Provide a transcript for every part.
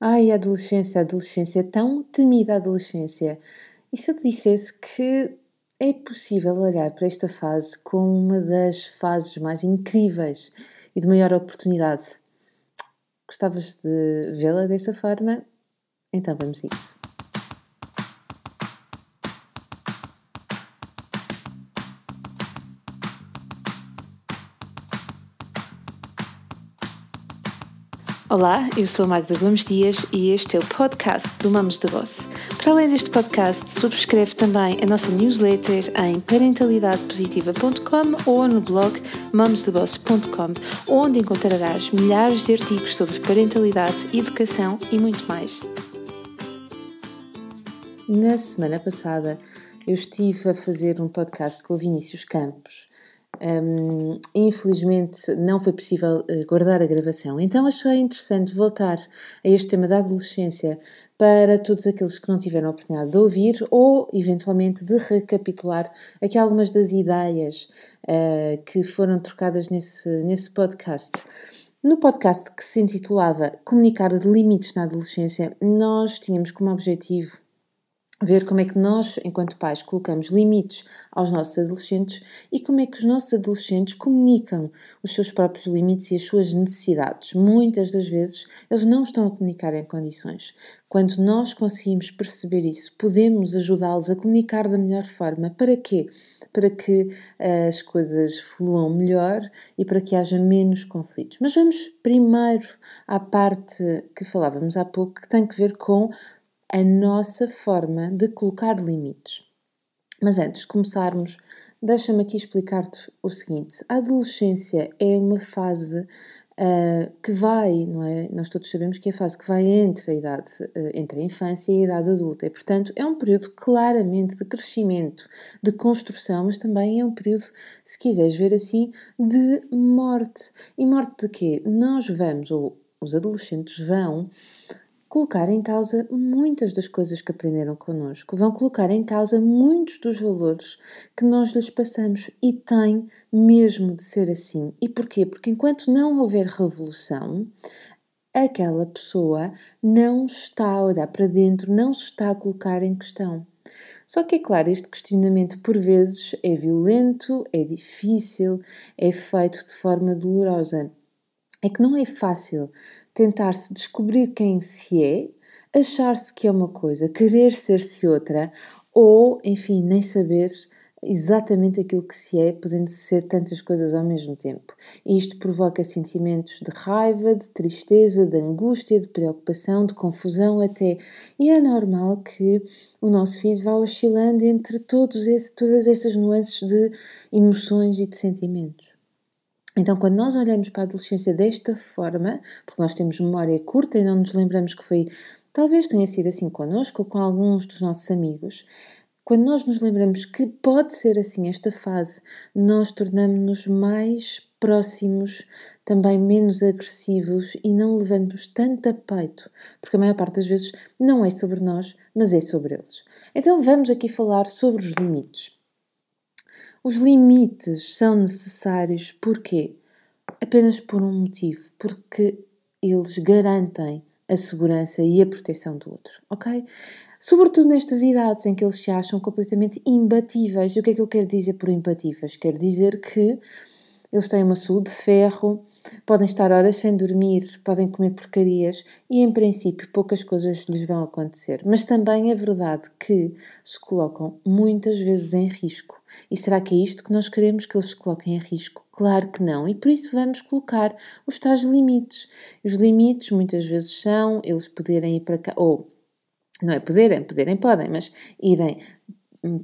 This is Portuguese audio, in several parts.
Ai, a adolescência, a adolescência, tão temida adolescência. E se eu te dissesse que é possível olhar para esta fase como uma das fases mais incríveis e de maior oportunidade? Gostavas de vê-la dessa forma? Então vamos a isso. Olá, eu sou a Magda Gomes Dias e este é o podcast do Mamos de Boss. Para além deste podcast, subscreve também a nossa newsletter em parentalidadepositiva.com ou no blog mamosdeboss.com, onde encontrarás milhares de artigos sobre parentalidade, educação e muito mais. Na semana passada, eu estive a fazer um podcast com o Vinícius Campos um, infelizmente não foi possível uh, guardar a gravação, então achei interessante voltar a este tema da adolescência para todos aqueles que não tiveram a oportunidade de ouvir ou eventualmente de recapitular aqui algumas das ideias uh, que foram trocadas nesse, nesse podcast. No podcast que se intitulava Comunicar de Limites na Adolescência, nós tínhamos como objetivo ver como é que nós, enquanto pais, colocamos limites aos nossos adolescentes e como é que os nossos adolescentes comunicam os seus próprios limites e as suas necessidades. Muitas das vezes eles não estão a comunicar em condições. Quando nós conseguimos perceber isso, podemos ajudá-los a comunicar da melhor forma. Para quê? Para que uh, as coisas fluam melhor e para que haja menos conflitos. Mas vamos primeiro à parte que falávamos há pouco, que tem que ver com a nossa forma de colocar limites. Mas antes de começarmos, deixa-me aqui explicar-te o seguinte: a adolescência é uma fase uh, que vai, não é? Nós todos sabemos que é a fase que vai entre a idade, uh, entre a infância e a idade adulta, e portanto é um período claramente de crescimento, de construção, mas também é um período, se quiseres ver assim, de morte. E morte de quê? Nós vamos, ou os adolescentes vão, colocar em causa muitas das coisas que aprenderam connosco, vão colocar em causa muitos dos valores que nós lhes passamos e tem mesmo de ser assim. E porquê? Porque enquanto não houver revolução, aquela pessoa não está a olhar para dentro, não se está a colocar em questão. Só que é claro, este questionamento por vezes é violento, é difícil, é feito de forma dolorosa é que não é fácil tentar-se descobrir quem se é, achar-se que é uma coisa, querer ser-se outra, ou, enfim, nem saber exatamente aquilo que se é, podendo ser tantas coisas ao mesmo tempo. E isto provoca sentimentos de raiva, de tristeza, de angústia, de preocupação, de confusão até. E é normal que o nosso filho vá oscilando entre todos esse, todas essas nuances de emoções e de sentimentos. Então, quando nós olhamos para a adolescência desta forma, porque nós temos memória curta e não nos lembramos que foi, talvez tenha sido assim connosco ou com alguns dos nossos amigos, quando nós nos lembramos que pode ser assim esta fase, nós tornamos-nos mais próximos, também menos agressivos e não levamos tanto a peito, porque a maior parte das vezes não é sobre nós, mas é sobre eles. Então vamos aqui falar sobre os limites. Os limites são necessários porquê? Apenas por um motivo, porque eles garantem a segurança e a proteção do outro, ok? Sobretudo nestas idades em que eles se acham completamente imbatíveis. E o que é que eu quero dizer por imbatíveis? Quero dizer que eles têm uma saúde de ferro, podem estar horas sem dormir, podem comer porcarias e, em princípio, poucas coisas lhes vão acontecer. Mas também é verdade que se colocam muitas vezes em risco. E será que é isto que nós queremos que eles se coloquem em risco? Claro que não. E por isso vamos colocar os tais limites. Os limites muitas vezes são eles poderem ir para cá, ou não é poderem, poderem podem, mas irem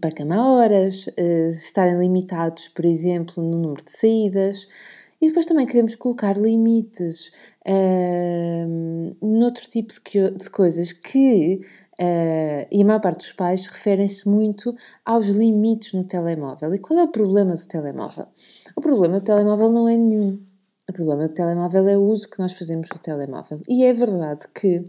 para cama horas, uh, estarem limitados, por exemplo, no número de saídas. E depois também queremos colocar limites uh, noutro tipo de, de coisas que, uh, e a maior parte dos pais, referem-se muito aos limites no telemóvel. E qual é o problema do telemóvel? O problema do telemóvel não é nenhum. O problema do telemóvel é o uso que nós fazemos do telemóvel. E é verdade que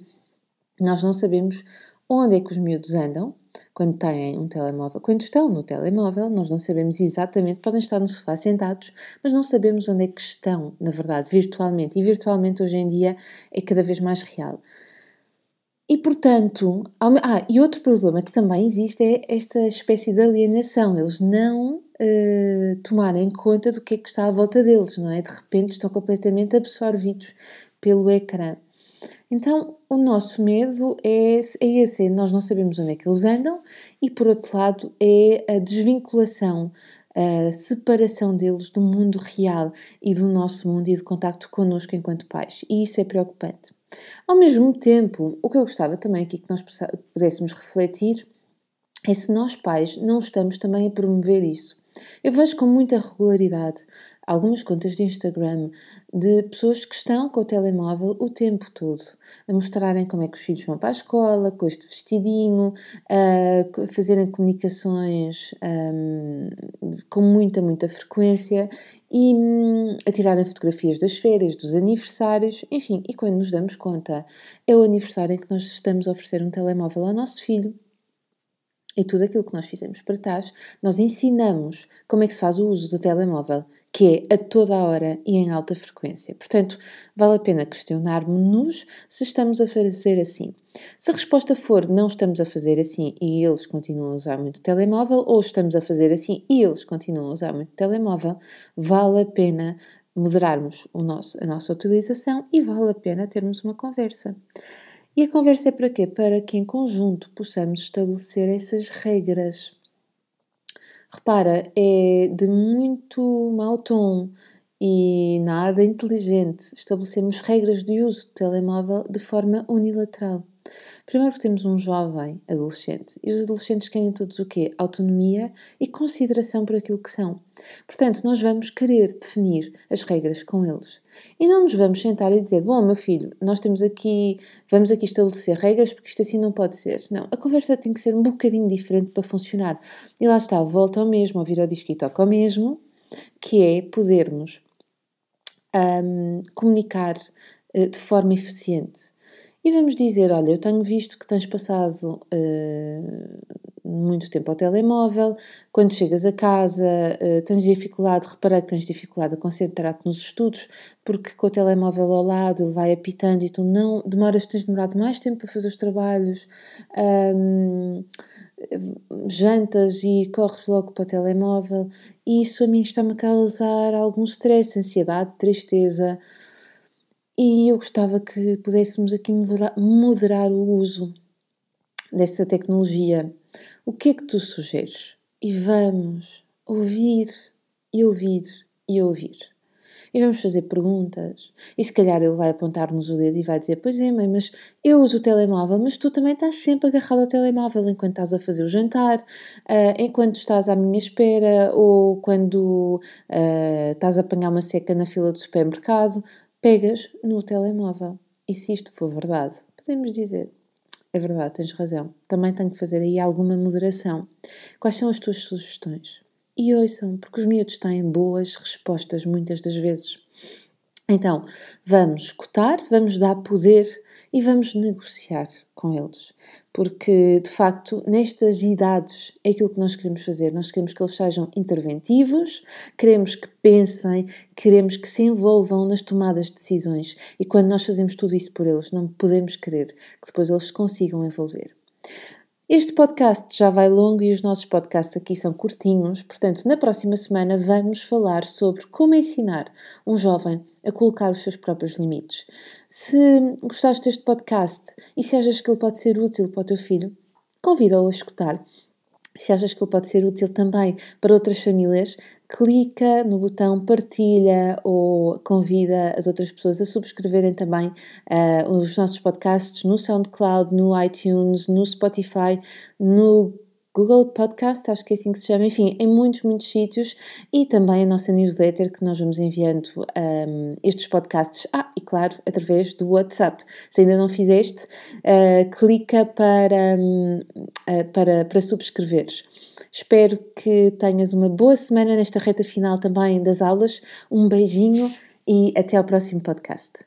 nós não sabemos onde é que os miúdos andam, quando têm um telemóvel, quando estão no telemóvel, nós não sabemos exatamente, podem estar no sofá sentados, mas não sabemos onde é que estão, na verdade, virtualmente. E virtualmente hoje em dia é cada vez mais real. E portanto, ah, e outro problema que também existe é esta espécie de alienação. Eles não uh, tomarem conta do que é que está à volta deles, não é? De repente estão completamente absorvidos pelo ecrã. Então, o nosso medo é, é esse, é nós não sabemos onde é que eles andam, e por outro lado, é a desvinculação, a separação deles do mundo real e do nosso mundo e de contacto connosco enquanto pais. E isso é preocupante. Ao mesmo tempo, o que eu gostava também aqui que nós pudéssemos refletir é se nós pais não estamos também a promover isso. Eu vejo com muita regularidade algumas contas de Instagram de pessoas que estão com o telemóvel o tempo todo, a mostrarem como é que os filhos vão para a escola, com este vestidinho, a fazerem comunicações um, com muita, muita frequência e um, a tirarem fotografias das férias, dos aniversários, enfim, e quando nos damos conta, é o aniversário em que nós estamos a oferecer um telemóvel ao nosso filho e tudo aquilo que nós fizemos para trás, nós ensinamos como é que se faz o uso do telemóvel, que é a toda a hora e em alta frequência. Portanto, vale a pena questionarmos-nos se estamos a fazer assim. Se a resposta for não estamos a fazer assim e eles continuam a usar muito o telemóvel, ou estamos a fazer assim e eles continuam a usar muito o telemóvel, vale a pena moderarmos nosso, a nossa utilização e vale a pena termos uma conversa. E a conversa é para quê? Para que em conjunto possamos estabelecer essas regras. Repara, é de muito mau tom e nada inteligente estabelecermos regras de uso do telemóvel de forma unilateral. Primeiro porque temos um jovem adolescente e os adolescentes querem todos o quê? Autonomia e consideração por aquilo que são. Portanto, nós vamos querer definir as regras com eles. E não nos vamos sentar e dizer, bom, meu filho, nós temos aqui, vamos aqui estabelecer regras porque isto assim não pode ser. Não, a conversa tem que ser um bocadinho diferente para funcionar. E lá está, volta ao mesmo, ouvir ao disco toca ao mesmo, que é podermos um, comunicar uh, de forma eficiente e vamos dizer: olha, eu tenho visto que tens passado uh, muito tempo ao telemóvel, quando chegas a casa uh, tens dificuldade, reparei que tens dificuldade a concentrar-te nos estudos, porque com o telemóvel ao lado ele vai apitando e tu não demoras, tens demorado mais tempo para fazer os trabalhos, um, jantas e corres logo para o telemóvel, e isso a mim está-me a causar algum stress, ansiedade, tristeza. E eu gostava que pudéssemos aqui moderar, moderar o uso dessa tecnologia. O que é que tu sugeres? E vamos ouvir e ouvir e ouvir. E vamos fazer perguntas. E se calhar ele vai apontar-nos o dedo e vai dizer: Pois é, mãe, mas eu uso o telemóvel, mas tu também estás sempre agarrado ao telemóvel enquanto estás a fazer o jantar, uh, enquanto estás à minha espera ou quando uh, estás a apanhar uma seca na fila do supermercado pegas no telemóvel. E se isto for verdade, podemos dizer: é verdade, tens razão. Também tenho que fazer aí alguma moderação. Quais são as tuas sugestões? E ouçam, porque os miúdos têm boas respostas muitas das vezes. Então, vamos escutar, vamos dar poder e vamos negociar com eles. Porque, de facto, nestas idades é aquilo que nós queremos fazer. Nós queremos que eles sejam interventivos, queremos que pensem, queremos que se envolvam nas tomadas de decisões. E quando nós fazemos tudo isso por eles, não podemos querer que depois eles se consigam envolver. Este podcast já vai longo e os nossos podcasts aqui são curtinhos, portanto, na próxima semana vamos falar sobre como ensinar um jovem a colocar os seus próprios limites. Se gostaste deste podcast e se achas que ele pode ser útil para o teu filho, convida-o a escutar. Se achas que ele pode ser útil também para outras famílias, clica no botão partilha ou convida as outras pessoas a subscreverem também uh, os nossos podcasts no SoundCloud, no iTunes, no Spotify, no Google Podcast, acho que é assim que se chama, enfim, em muitos, muitos sítios e também a nossa newsletter que nós vamos enviando um, estes podcasts. Ah, e claro, através do WhatsApp. Se ainda não fizeste, uh, clica para, um, uh, para, para subscreveres. Espero que tenhas uma boa semana nesta reta final também das aulas. Um beijinho e até ao próximo podcast.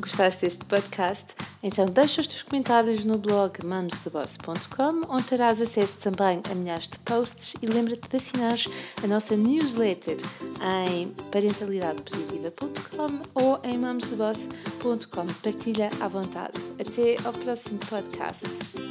Gostaste deste podcast? Então deixa os teus comentários no blog mamstheboss.com, onde terás acesso também a milhares de posts e lembra-te de assinar a nossa newsletter em parentalidadepositiva.com ou em mamstheboss.com. Partilha à vontade. Até ao próximo podcast.